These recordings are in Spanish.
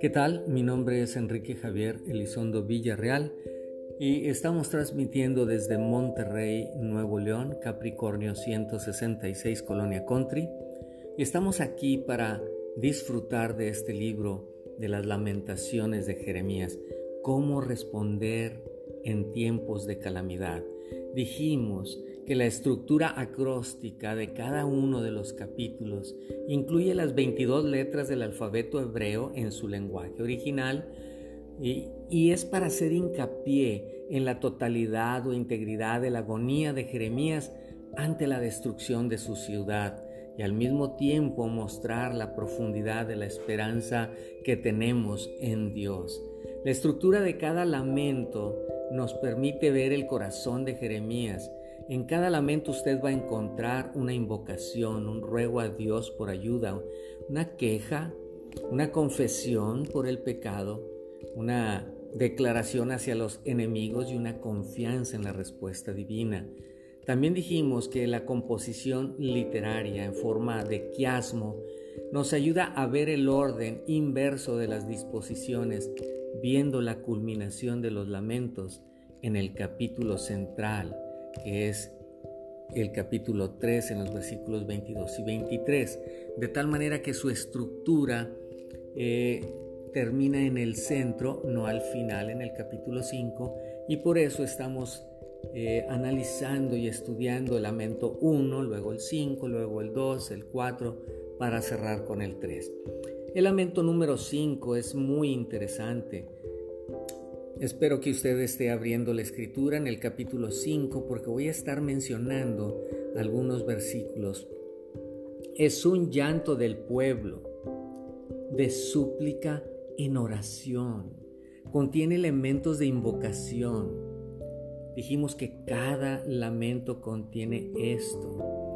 ¿Qué tal? Mi nombre es Enrique Javier Elizondo Villarreal y estamos transmitiendo desde Monterrey, Nuevo León, Capricornio 166, Colonia Country. Y estamos aquí para disfrutar de este libro de las lamentaciones de Jeremías, cómo responder en tiempos de calamidad. Dijimos que la estructura acróstica de cada uno de los capítulos incluye las 22 letras del alfabeto hebreo en su lenguaje original y, y, es para hacer hincapié en la totalidad o integridad de la agonía de Jeremías ante la destrucción de su ciudad y al mismo tiempo mostrar la profundidad de la esperanza que tenemos en Dios. La estructura de cada lamento nos permite ver el corazón de Jeremías en cada lamento usted va a encontrar una invocación, un ruego a Dios por ayuda, una queja, una confesión por el pecado, una declaración hacia los enemigos y una confianza en la respuesta divina. También dijimos que la composición literaria en forma de quiasmo nos ayuda a ver el orden inverso de las disposiciones, viendo la culminación de los lamentos en el capítulo central que es el capítulo 3 en los versículos 22 y 23, de tal manera que su estructura eh, termina en el centro, no al final en el capítulo 5, y por eso estamos eh, analizando y estudiando el lamento 1, luego el 5, luego el 2, el 4, para cerrar con el 3. El lamento número 5 es muy interesante Espero que usted esté abriendo la escritura en el capítulo 5 porque voy a estar mencionando algunos versículos. Es un llanto del pueblo, de súplica en oración. Contiene elementos de invocación. Dijimos que cada lamento contiene esto.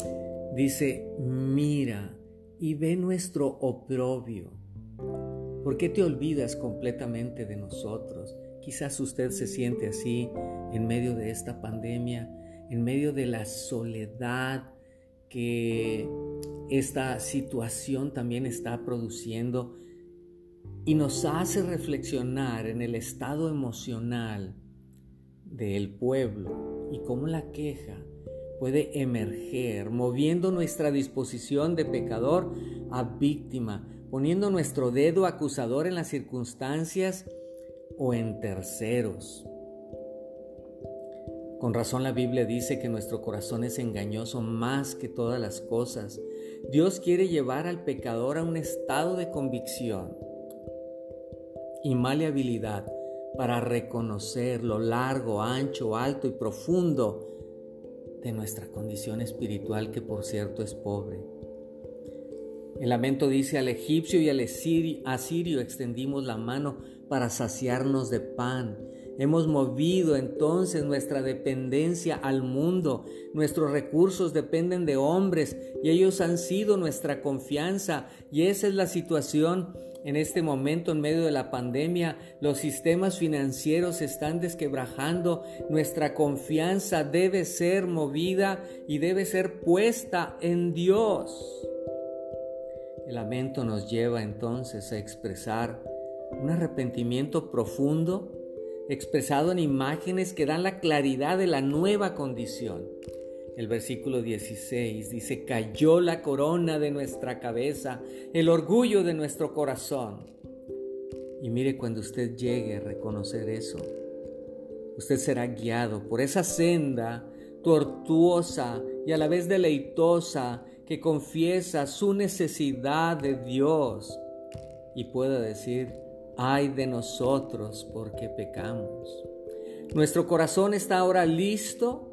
Dice, mira y ve nuestro oprobio. ¿Por qué te olvidas completamente de nosotros? Quizás usted se siente así en medio de esta pandemia, en medio de la soledad que esta situación también está produciendo y nos hace reflexionar en el estado emocional del pueblo y cómo la queja puede emerger, moviendo nuestra disposición de pecador a víctima, poniendo nuestro dedo acusador en las circunstancias o en terceros. Con razón la Biblia dice que nuestro corazón es engañoso más que todas las cosas. Dios quiere llevar al pecador a un estado de convicción y maleabilidad para reconocer lo largo, ancho, alto y profundo de nuestra condición espiritual que por cierto es pobre. El lamento dice al egipcio y al asirio extendimos la mano para saciarnos de pan. Hemos movido entonces nuestra dependencia al mundo. Nuestros recursos dependen de hombres y ellos han sido nuestra confianza. Y esa es la situación en este momento en medio de la pandemia. Los sistemas financieros están desquebrajando. Nuestra confianza debe ser movida y debe ser puesta en Dios. El lamento nos lleva entonces a expresar un arrepentimiento profundo expresado en imágenes que dan la claridad de la nueva condición. El versículo 16 dice, cayó la corona de nuestra cabeza, el orgullo de nuestro corazón. Y mire cuando usted llegue a reconocer eso, usted será guiado por esa senda tortuosa y a la vez deleitosa que confiesa su necesidad de Dios y pueda decir, ay de nosotros porque pecamos. Nuestro corazón está ahora listo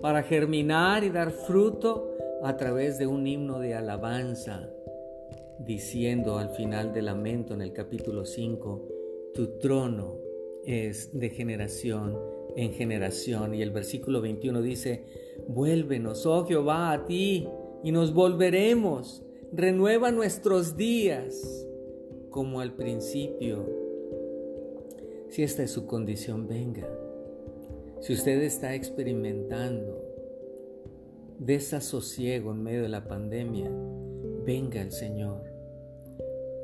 para germinar y dar fruto a través de un himno de alabanza, diciendo al final del lamento en el capítulo 5, tu trono es de generación en generación. Y el versículo 21 dice, vuélvenos, oh Jehová, a ti y nos volveremos. Renueva nuestros días como al principio. Si esta es su condición, venga. Si usted está experimentando desasosiego en medio de la pandemia, venga el Señor.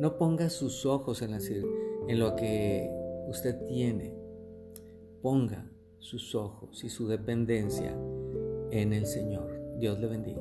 No ponga sus ojos en, en lo que usted tiene. Ponga sus ojos y su dependencia en el Señor. Dios le bendiga.